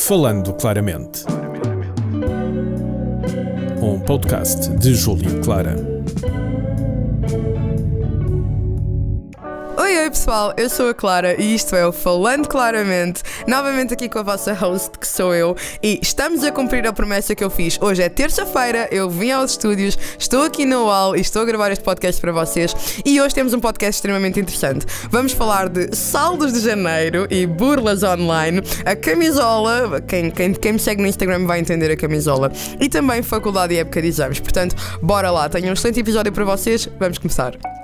Falando Claramente. Um podcast de Júlio Clara. Oi, oi pessoal, eu sou a Clara e isto é o Falando Claramente, novamente aqui com a vossa host que sou eu e estamos a cumprir a promessa que eu fiz. Hoje é terça-feira, eu vim aos estúdios, estou aqui no UAL e estou a gravar este podcast para vocês e hoje temos um podcast extremamente interessante. Vamos falar de saldos de janeiro e burlas online, a camisola, quem, quem, quem me segue no Instagram vai entender a camisola, e também faculdade e época de exames. Portanto, bora lá, tenho um excelente episódio para vocês, vamos começar.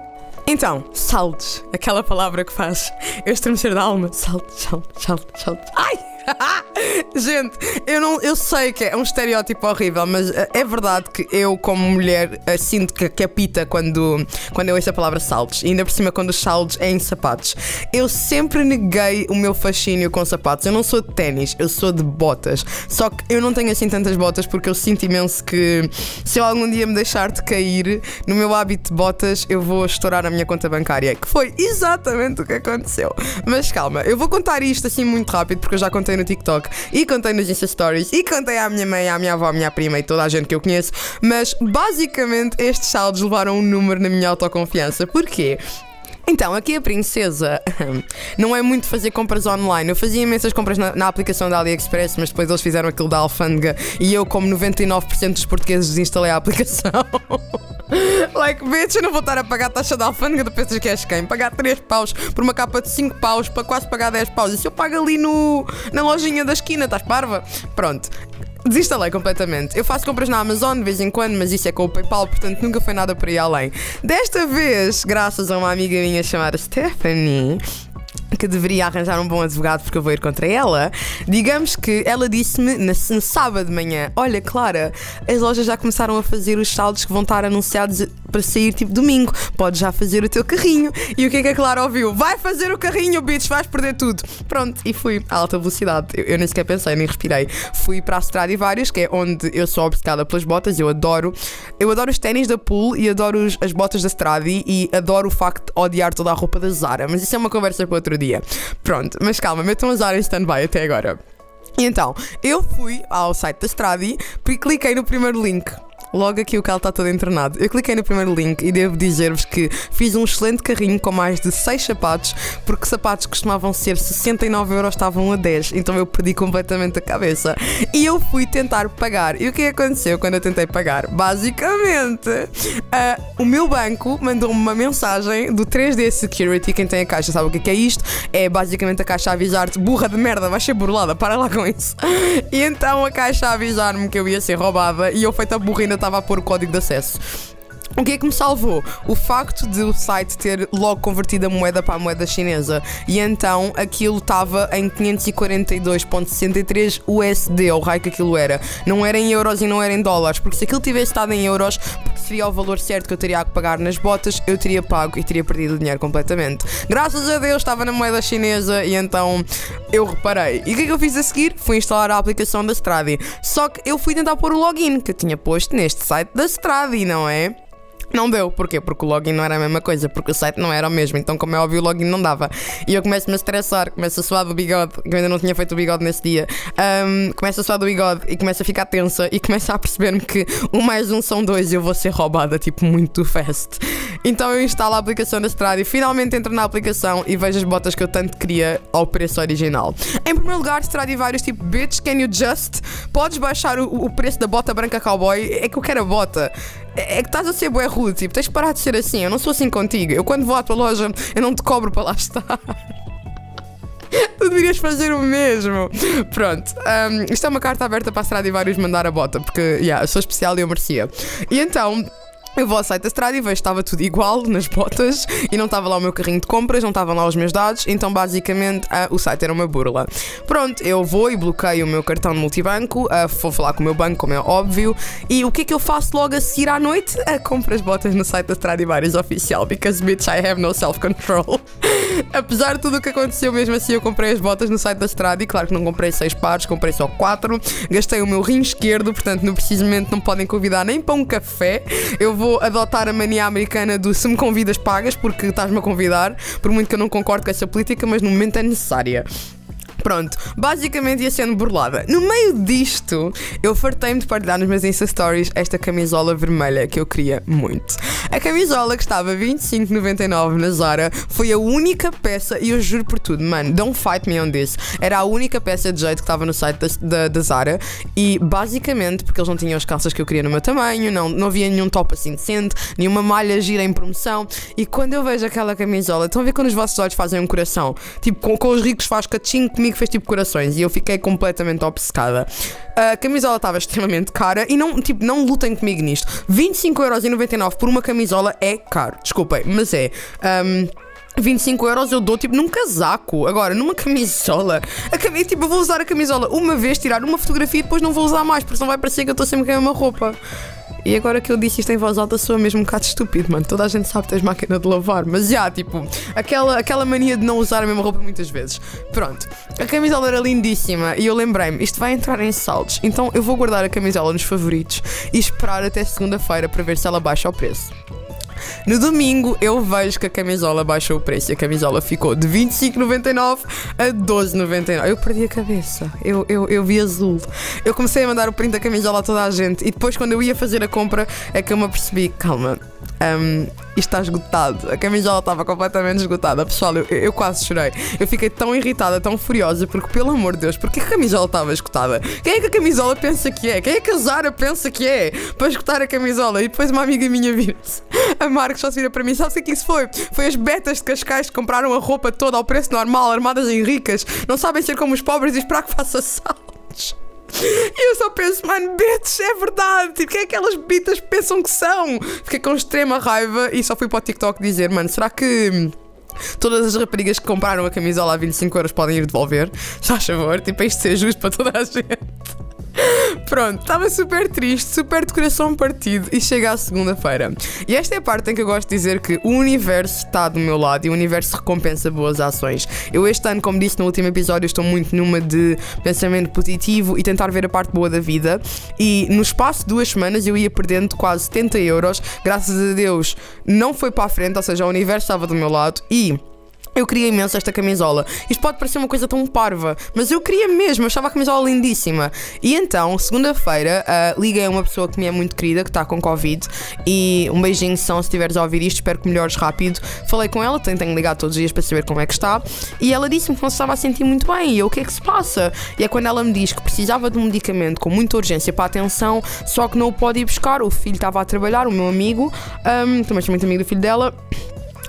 Então, saltos. Aquela palavra que faz eu estremecer da alma. Saltos, saltos, saltos, saltos. Ai! Gente, eu, não, eu sei que é um estereótipo horrível, mas uh, é verdade que eu, como mulher, uh, sinto que capita quando, quando eu ouço a palavra saltos. E ainda por cima, quando os saltos é em sapatos. Eu sempre neguei o meu fascínio com sapatos. Eu não sou de ténis, eu sou de botas. Só que eu não tenho assim tantas botas porque eu sinto imenso que se eu algum dia me deixar de cair no meu hábito de botas, eu vou estourar a minha conta bancária. Que foi exatamente o que aconteceu. Mas calma, eu vou contar isto assim muito rápido porque eu já contei no TikTok e contei nos Insta Stories e contei à minha mãe, à minha avó, à minha prima e toda a gente que eu conheço. Mas basicamente estes saldos levaram um número na minha autoconfiança. Porquê? Então, aqui a princesa não é muito fazer compras online. Eu fazia imensas compras na, na, aplicação da AliExpress, mas depois eles fizeram aquilo da alfândega e eu, como 99% dos portugueses, desinstalei a aplicação. like, bitch, eu não vou estar a pagar a taxa da alfândega de pensas que és quem? Pagar 3 paus por uma capa de 5 paus para quase pagar 10 paus. E se eu pago ali no, na lojinha da esquina, estás parva? Pronto. Desinstalei completamente. Eu faço compras na Amazon de vez em quando, mas isso é com o PayPal, portanto nunca foi nada por aí além. Desta vez, graças a uma amiga minha chamada Stephanie, que deveria arranjar um bom advogado porque eu vou ir contra ela. Digamos que ela disse-me no sábado de manhã: Olha, Clara, as lojas já começaram a fazer os saldos que vão estar anunciados para sair tipo domingo. Podes já fazer o teu carrinho. E o que é que a Clara ouviu? Vai fazer o carrinho, bitch, vais perder tudo. Pronto, e fui a alta velocidade. Eu, eu nem sequer pensei, nem respirei. Fui para a Stradivarius, que é onde eu sou obcecada pelas botas. Eu adoro. Eu adoro os ténis da Pool e adoro os, as botas da Stradi e adoro o facto de odiar toda a roupa da Zara. Mas isso é uma conversa para outro dia. Pronto, mas calma, metam a Zara em stand-by até agora. E então, eu fui ao site da Stradi e cliquei no primeiro link Logo aqui o carro está todo internado. Eu cliquei no primeiro link e devo dizer-vos que fiz um excelente carrinho com mais de 6 sapatos, porque sapatos costumavam ser 69 euros estavam a 10, então eu perdi completamente a cabeça. E eu fui tentar pagar. E o que aconteceu quando eu tentei pagar? Basicamente, uh, o meu banco mandou-me uma mensagem do 3D Security. Quem tem a caixa sabe o que é isto? É basicamente a caixa a avisar-te: burra de merda, vais ser burlada, para lá com isso. E então a caixa a avisar-me que eu ia ser roubada e eu feita burrina estava a pôr o código de acesso. O que é que me salvou? O facto de o site ter logo convertido a moeda para a moeda chinesa. E então aquilo estava em 542,63 USD, ou raio que aquilo era. Não era em euros e não era em dólares. Porque se aquilo tivesse estado em euros, porque seria o valor certo que eu teria que pagar nas botas, eu teria pago e teria perdido o dinheiro completamente. Graças a Deus estava na moeda chinesa e então eu reparei. E o que é que eu fiz a seguir? Fui instalar a aplicação da Stradi. Só que eu fui tentar pôr o login que eu tinha posto neste site da Stradi, não é? Não deu, porquê? Porque o login não era a mesma coisa, porque o site não era o mesmo, então, como é óbvio, o login não dava. E eu começo-me a estressar, começo a suar do bigode, que eu ainda não tinha feito o bigode nesse dia. Um, começo a suar do bigode e começo a ficar tensa e começo a perceber-me que um mais um são dois e eu vou ser roubada, tipo, muito fast. Então eu instalo a aplicação da Strada e finalmente entro na aplicação e vejo as botas que eu tanto queria ao preço original. Em primeiro lugar, vários tipo, bitch, can you just? Podes baixar o, o preço da bota branca cowboy? É que eu quero a bota. É, é que estás a ser bué rude, tipo, tens de parar de ser assim. Eu não sou assim contigo. Eu quando vou à tua loja, eu não te cobro para lá estar. tu deverias fazer o mesmo. Pronto, um, isto é uma carta aberta para a Stradivarius mandar a bota, porque, yeah, sou especial e eu merecia. E então. Eu vou ao site da Strada e vejo estava tudo igual nas botas e não estava lá o meu carrinho de compras, não estavam lá os meus dados, então basicamente uh, o site era uma burla. Pronto, eu vou e bloqueio o meu cartão de multibanco, uh, vou falar com o meu banco, como é óbvio, e o que é que eu faço logo a seguir à noite? Uh, compro as botas no site da Stradivarius oficial, because bitch I have no self-control. Apesar de tudo o que aconteceu, mesmo assim eu comprei as botas no site da Strada e claro que não comprei seis pares, comprei só quatro, gastei o meu rim esquerdo, portanto no precisamente não podem convidar nem para um café. Eu vou adotar a mania americana do se me convidas, pagas, porque estás-me a convidar, por muito que eu não concordo com essa política, mas no momento é necessária. Pronto, basicamente ia sendo burlada. No meio disto, eu fartei-me de partilhar nos meus Insta Stories esta camisola vermelha que eu queria muito. A camisola que estava 25,99 na Zara foi a única peça, e eu juro por tudo, mano, don't fight me on this. Era a única peça de jeito que estava no site da, da, da Zara e basicamente porque eles não tinham as calças que eu queria no meu tamanho, não, não havia nenhum top assim decente, nenhuma malha gira em promoção. E quando eu vejo aquela camisola, estão a ver quando os vossos olhos fazem um coração? Tipo, com, com os ricos faz catinho, comigo fez tipo corações e eu fiquei completamente obcecada. A camisola estava extremamente cara e não, tipo, não lutem comigo nisto. 25,99€ por uma camisola é caro, desculpem, mas é. Um, 25 euros eu dou tipo num casaco. Agora, numa camisola. A cam... Tipo, eu vou usar a camisola uma vez, tirar uma fotografia e depois não vou usar mais, porque senão vai parecer que eu estou sempre com a mesma roupa. E agora que eu disse isto em voz alta, sou mesmo um bocado estúpido, mano. Toda a gente sabe que tens máquina de lavar, mas já, tipo, aquela, aquela mania de não usar a mesma roupa muitas vezes. Pronto, a camisola era lindíssima e eu lembrei-me, isto vai entrar em saldos, então eu vou guardar a camisola nos favoritos e esperar até segunda-feira para ver se ela baixa o preço. No domingo eu vejo que a camisola baixou o preço a camisola ficou de 25,99 a 12,99. Eu perdi a cabeça. Eu, eu, eu vi azul. Eu comecei a mandar o print da camisola a toda a gente e depois, quando eu ia fazer a compra, é que eu me apercebi: calma, um, isto está esgotado. A camisola estava completamente esgotada. Pessoal, eu, eu, quase chorei. Eu fiquei tão irritada, tão furiosa, porque, pelo amor de Deus, porque a camisola estava esgotada? Quem é que a camisola pensa que é? Quem é que a Zara pensa que é? Para esgotar a camisola. E depois uma amiga minha vira-se. A Marcos só se vira para mim. Sabe o que é isso foi? Foi as betas de Cascais que compraram a roupa toda ao preço normal, armadas em ricas. Não sabem ser como os pobres e esperar que faça saltos. E eu só penso, mano, bitch, é verdade. Tipo, quem é que aquelas bitas pensam que são? Fiquei com extrema raiva e só fui para o TikTok dizer, mano, será que. Todas as raparigas que compraram a camisola a 25 euros podem ir devolver. Já a favor, tipo, é isto ser justo para toda a gente. Pronto, estava super triste, super de coração partido e chega à segunda-feira. E esta é a parte em que eu gosto de dizer que o universo está do meu lado e o universo recompensa boas ações. Eu este ano, como disse no último episódio, estou muito numa de pensamento positivo e tentar ver a parte boa da vida. E no espaço de duas semanas eu ia perdendo quase 70 euros. Graças a Deus não foi para a frente, ou seja, o universo estava do meu lado e eu queria imenso esta camisola. Isto pode parecer uma coisa tão parva, mas eu queria mesmo, eu achava a camisola lindíssima. E então, segunda-feira, uh, liguei a uma pessoa que me é muito querida, que está com Covid, e um beijinho são se estiveres a ouvir isto, espero que melhores rápido. Falei com ela, tenho, tenho ligado todos os dias para saber como é que está, e ela disse-me que não se estava a sentir muito bem. E eu, o que é que se passa? E é quando ela me diz que precisava de um medicamento com muita urgência para a atenção, só que não o pode ir buscar. O filho estava a trabalhar, o meu amigo, um, também sou muito amigo do filho dela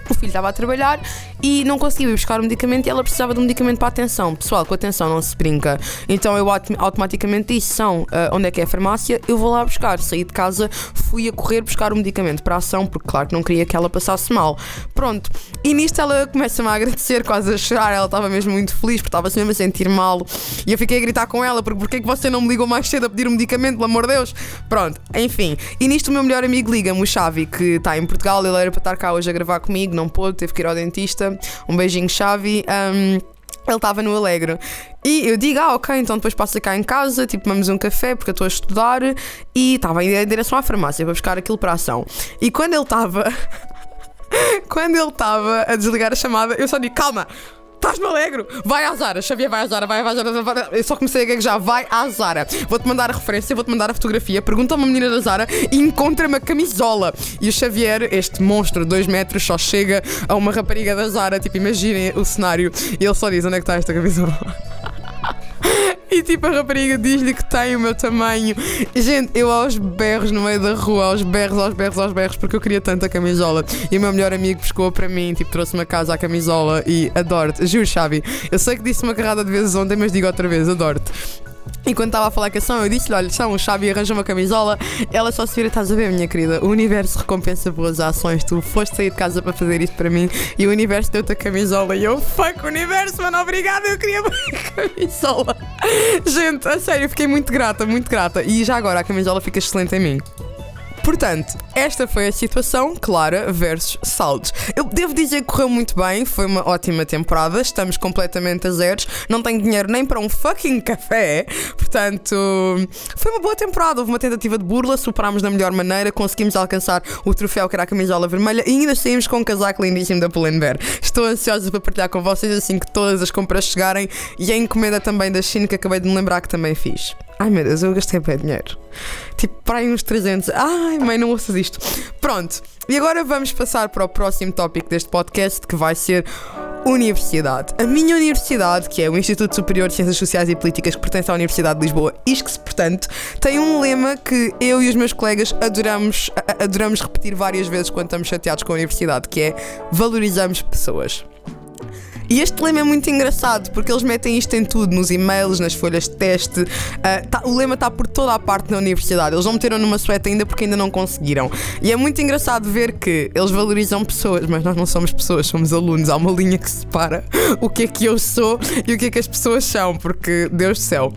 o filho estava a trabalhar e não conseguia ir buscar o medicamento e ela precisava de um medicamento para a atenção. Pessoal, com atenção não se brinca. Então eu automaticamente disse: são, uh, onde é que é a farmácia? Eu vou lá buscar. Saí de casa, fui a correr buscar o medicamento para a ação, porque claro que não queria que ela passasse mal. Pronto. E nisto ela começa-me a agradecer, quase a chorar. Ela estava mesmo muito feliz, porque estava-se mesmo a sentir mal. E eu fiquei a gritar com ela: porque porquê é que você não me ligou mais cedo a pedir um medicamento, pelo amor de Deus? Pronto, enfim. E nisto o meu melhor amigo liga-me, o Xavi, que está em Portugal. Ele era para estar cá hoje a gravar comigo, não pôde, teve que ir ao dentista. Um beijinho, Xavi. Um, ele estava no Alegre. E eu digo, ah, ok, então depois passa cá em casa, tipo, vamos um café, porque eu estou a estudar. E estava em direção à farmácia para buscar aquilo para a ação. E quando ele estava. quando ele estava a desligar a chamada, eu só digo, calma, Estás-me alegro? Vai à Zara, Xavier, vai à Zara, vai à Zara. Eu só comecei a gaguejar, vai à Zara. Vou-te mandar a referência, vou-te mandar a fotografia. Pergunta a uma menina da Zara e encontra-me a camisola. E o Xavier, este monstro de 2 metros, só chega a uma rapariga da Zara. Tipo, imaginem o cenário. E ele só diz: onde é que está esta camisola? E tipo, a rapariga diz-lhe que tem o meu tamanho. Gente, eu aos berros no meio da rua, aos berros, aos berros, aos berros, porque eu queria tanto a camisola. E o meu melhor amigo pescou para mim, tipo, trouxe-me a casa a camisola e adoro-te. Juro, Xavi. Eu sei que disse uma carrada de vezes ontem, mas digo outra vez, adoro-te. E quando estava a falar com a São, eu disse-lhe: Olha, São, o Xavi arranjou uma camisola. Ela só se vira, estás a ver, minha querida? O universo recompensa boas ações. Tu foste sair de casa para fazer isto para mim e o universo deu-te a camisola. E eu, fuck, universo, mano, obrigada, eu queria a camisola. Gente, a sério, fiquei muito grata, muito grata. E já agora a camisola fica excelente em mim. Portanto, esta foi a situação Clara versus Saldos. Eu devo dizer que correu muito bem, foi uma ótima temporada, estamos completamente a zeros, não tenho dinheiro nem para um fucking café, portanto, foi uma boa temporada. Houve uma tentativa de burla, superámos da melhor maneira, conseguimos alcançar o troféu que era a camisola vermelha e ainda saímos com um casaco lindíssimo da Pull&Bear. Estou ansiosa para partilhar com vocês assim que todas as compras chegarem e a encomenda também da China que acabei de me lembrar que também fiz. Ai meu Deus, eu gastei bem dinheiro. Tipo, para aí uns 300. Ai, mãe, não ouças isto. Pronto. E agora vamos passar para o próximo tópico deste podcast que vai ser Universidade. A minha universidade, que é o Instituto Superior de Ciências Sociais e Políticas, que pertence à Universidade de Lisboa, ISCS, portanto, tem um lema que eu e os meus colegas adoramos, adoramos repetir várias vezes quando estamos chateados com a universidade, que é valorizamos pessoas. E este lema é muito engraçado porque eles metem isto em tudo, nos e-mails, nas folhas de teste. Uh, tá, o lema está por toda a parte da universidade. Eles não meteram numa sueta ainda porque ainda não conseguiram. E é muito engraçado ver que eles valorizam pessoas, mas nós não somos pessoas, somos alunos. Há uma linha que separa o que é que eu sou e o que é que as pessoas são, porque Deus do céu.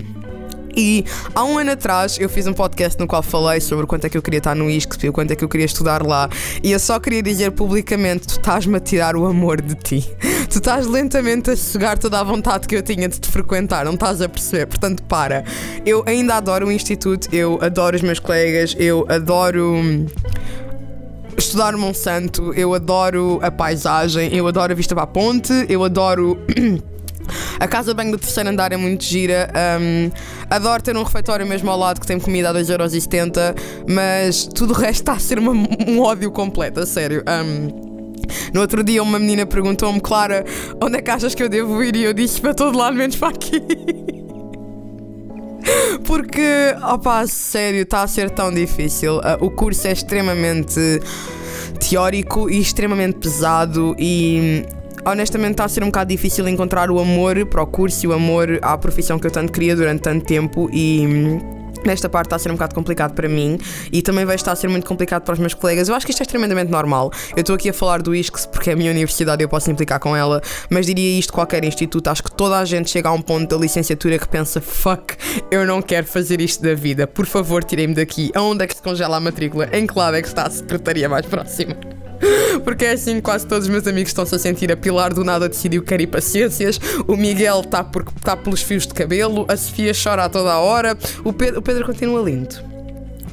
E há um ano atrás eu fiz um podcast no qual falei sobre quanto é que eu queria estar no ISCSP e quanto é que eu queria estudar lá. E eu só queria dizer publicamente: tu estás-me a tirar o amor de ti. Tu estás lentamente a sugar toda a vontade que eu tinha de te frequentar, não estás a perceber? Portanto, para. Eu ainda adoro o Instituto, eu adoro os meus colegas, eu adoro estudar Monsanto, eu adoro a paisagem, eu adoro a vista para a ponte, eu adoro. A casa bem do terceiro andar é muito gira. Um, adoro ter um refeitório mesmo ao lado que tem comida a 2,70€, mas tudo o resto está a ser uma, um ódio completo, a sério. Um, no outro dia uma menina perguntou-me, Clara, onde é que achas que eu devo ir? E eu disse para todo lado menos para aqui. Porque, opá, sério, está a ser tão difícil. Uh, o curso é extremamente teórico e extremamente pesado e honestamente está a ser um bocado difícil encontrar o amor para o curso e o amor à profissão que eu tanto queria durante tanto tempo e. Nesta parte está a ser um bocado complicado para mim e também vai estar a ser muito complicado para os meus colegas. Eu acho que isto é extremamente normal. Eu estou aqui a falar do ISCS porque é a minha universidade e eu posso implicar com ela, mas diria isto qualquer instituto. Acho que toda a gente chega a um ponto da licenciatura que pensa: fuck, eu não quero fazer isto da vida. Por favor, tirem-me daqui. Aonde é que se congela a matrícula? Em que lado é que está a secretaria mais próxima? Porque é assim, quase todos os meus amigos estão-se a sentir a Pilar do nada decidiu que quer ir para ciências, o Miguel está tá pelos fios de cabelo, a Sofia chora a toda a hora, o Pedro, o Pedro continua lindo.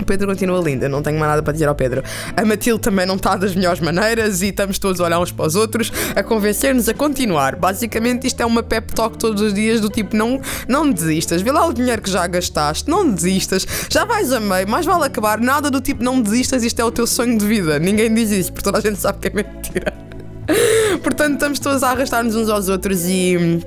Pedro continua lindo, não tenho mais nada para dizer ao Pedro. A Matilde também não está das melhores maneiras e estamos todos a olhar uns para os outros, a convencer-nos a continuar. Basicamente, isto é uma pep talk todos os dias do tipo: não, não desistas, vê lá o dinheiro que já gastaste, não desistas, já vais a meio, mais vale acabar. Nada do tipo: não desistas, isto é o teu sonho de vida. Ninguém diz isso, porque toda a gente sabe que é mentira. Portanto, estamos todos a arrastar-nos uns aos outros e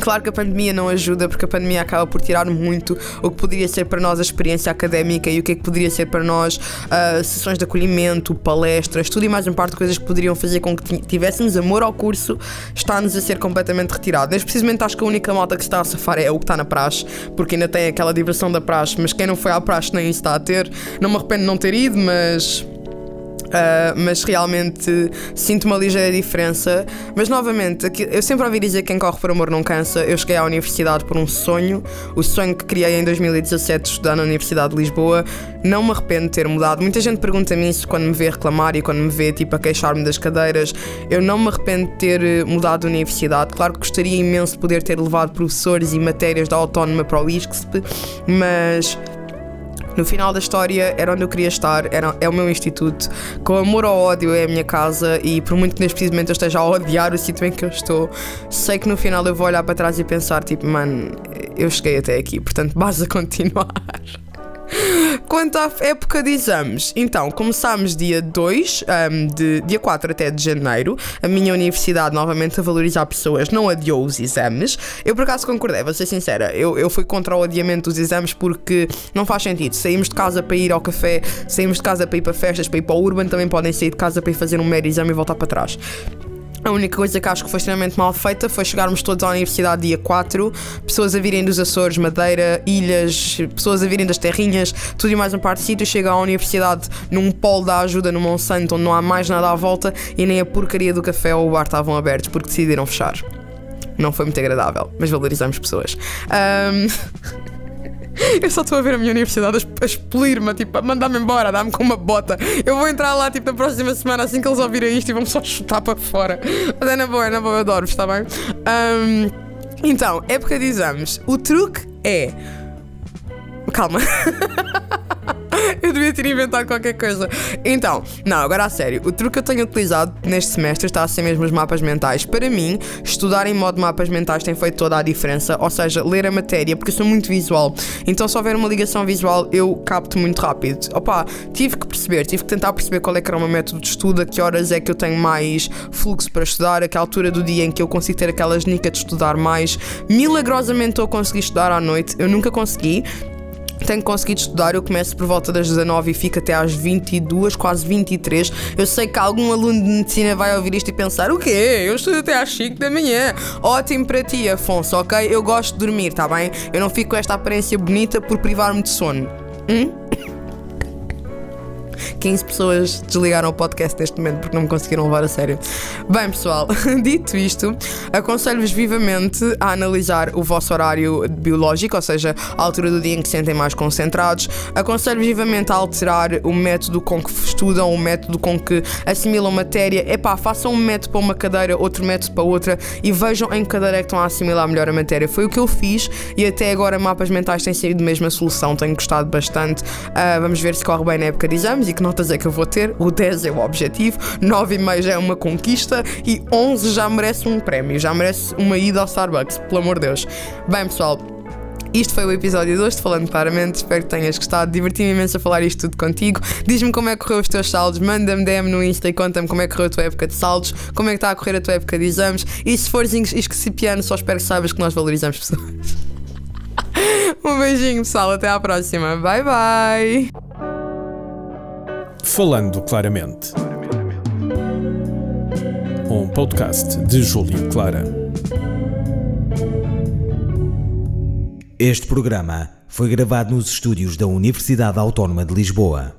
Claro que a pandemia não ajuda, porque a pandemia acaba por tirar muito o que poderia ser para nós a experiência académica e o que é que poderia ser para nós uh, sessões de acolhimento, palestras, tudo e mais um par de coisas que poderiam fazer com que tivéssemos amor ao curso, está-nos a ser completamente retirado. Neste precisamente acho que a única malta que está a safar é o que está na praxe, porque ainda tem aquela diversão da praxe, mas quem não foi à praxe nem está a ter. Não me arrependo de não ter ido, mas Uh, mas realmente sinto uma ligeira diferença. Mas novamente, eu sempre ouvi dizer que quem corre por amor não cansa. Eu cheguei à universidade por um sonho, o sonho que criei em 2017, estudar na Universidade de Lisboa. Não me arrependo de ter mudado. Muita gente pergunta-me isso quando me vê reclamar e quando me vê tipo a queixar-me das cadeiras. Eu não me arrependo de ter eh, mudado de universidade. Claro que gostaria imenso de poder ter levado professores e matérias da autónoma para o ISCSP, mas no final da história era onde eu queria estar, era, é o meu instituto. Com amor ao ódio é a minha casa e por muito que neste momento eu esteja a odiar o sítio em que eu estou, sei que no final eu vou olhar para trás e pensar tipo, mano, eu cheguei até aqui, portanto, basta continuar. Quanto à época de exames, então começámos dia 2, um, de dia 4 até de janeiro. A minha universidade, novamente, a valorizar pessoas, não adiou os exames. Eu por acaso concordei, vou ser sincera, eu, eu fui contra o adiamento dos exames porque não faz sentido. Saímos de casa para ir ao café, saímos de casa para ir para festas, para ir para o Urban, também podem sair de casa para ir fazer um mero exame e voltar para trás. A única coisa que acho que foi extremamente mal feita foi chegarmos todos à universidade dia 4, pessoas a virem dos Açores, Madeira, ilhas, pessoas a virem das terrinhas, tudo e mais uma parte de sítio. Chega à universidade num polo da ajuda no Monsanto, onde não há mais nada à volta e nem a porcaria do café ou o bar estavam abertos porque decidiram fechar. Não foi muito agradável, mas valorizamos pessoas. Um... Eu só estou a ver a minha universidade a expelir-me, tipo, a mandar-me embora, a dar-me com uma bota. Eu vou entrar lá, tipo, na próxima semana, assim que eles ouvirem isto e vão só chutar para fora. Mas é na boa, é na boa, eu adoro-vos, está bem? Um, então, época de exames. O truque é. Calma. eu devia ter inventado qualquer coisa. Então, não, agora a sério, o truque que eu tenho utilizado neste semestre está a ser mesmo os mapas mentais. Para mim, estudar em modo mapas mentais tem feito toda a diferença, ou seja, ler a matéria, porque eu sou muito visual. Então, se houver uma ligação visual, eu capto muito rápido. Opa, tive que perceber, tive que tentar perceber qual é que era o meu método de estudo, a que horas é que eu tenho mais fluxo para estudar, a que altura do dia em que eu consigo ter aquela genica de estudar mais. Milagrosamente eu consegui estudar à noite, eu nunca consegui tenho conseguido estudar, eu começo por volta das 19 e fico até às 22, quase 23. Eu sei que algum aluno de medicina vai ouvir isto e pensar: o quê? Eu estudo até às 5 da manhã. Ótimo para ti, Afonso, ok? Eu gosto de dormir, tá bem? Eu não fico com esta aparência bonita por privar-me de sono. Hum? 15 pessoas desligaram o podcast neste momento porque não me conseguiram levar a sério. Bem, pessoal, dito isto, aconselho-vos vivamente a analisar o vosso horário biológico, ou seja, a altura do dia em que se sentem mais concentrados. Aconselho-vos vivamente a alterar o método com que estudam, o método com que assimilam matéria. Epá, façam um método para uma cadeira, outro método para outra e vejam em que cadeira é que estão a assimilar melhor a matéria. Foi o que eu fiz e até agora mapas mentais têm sido mesmo a solução, tenho gostado bastante. Uh, vamos ver se corre bem na época de exames e que notas é que eu vou ter. O 10 é o objetivo, 9,5 já é uma conquista e 11 já merece um prémio, já merece uma ida ao Starbucks, pelo amor de Deus. Bem, pessoal. Isto foi o episódio de hoje, falando claramente. Espero que tenhas gostado. Diverti-me imenso a falar isto tudo contigo. Diz-me como é que correu os teus saldos, manda-me DM no Insta e conta-me como é que correu a tua época de saldos, como é que está a correr a tua época de exames. E se fores esquecipiano, só espero que saibas que nós valorizamos pessoas. um beijinho, pessoal. Até à próxima. Bye, bye. Falando Claramente. Um podcast de Júlio Clara. Este programa foi gravado nos estúdios da Universidade Autónoma de Lisboa.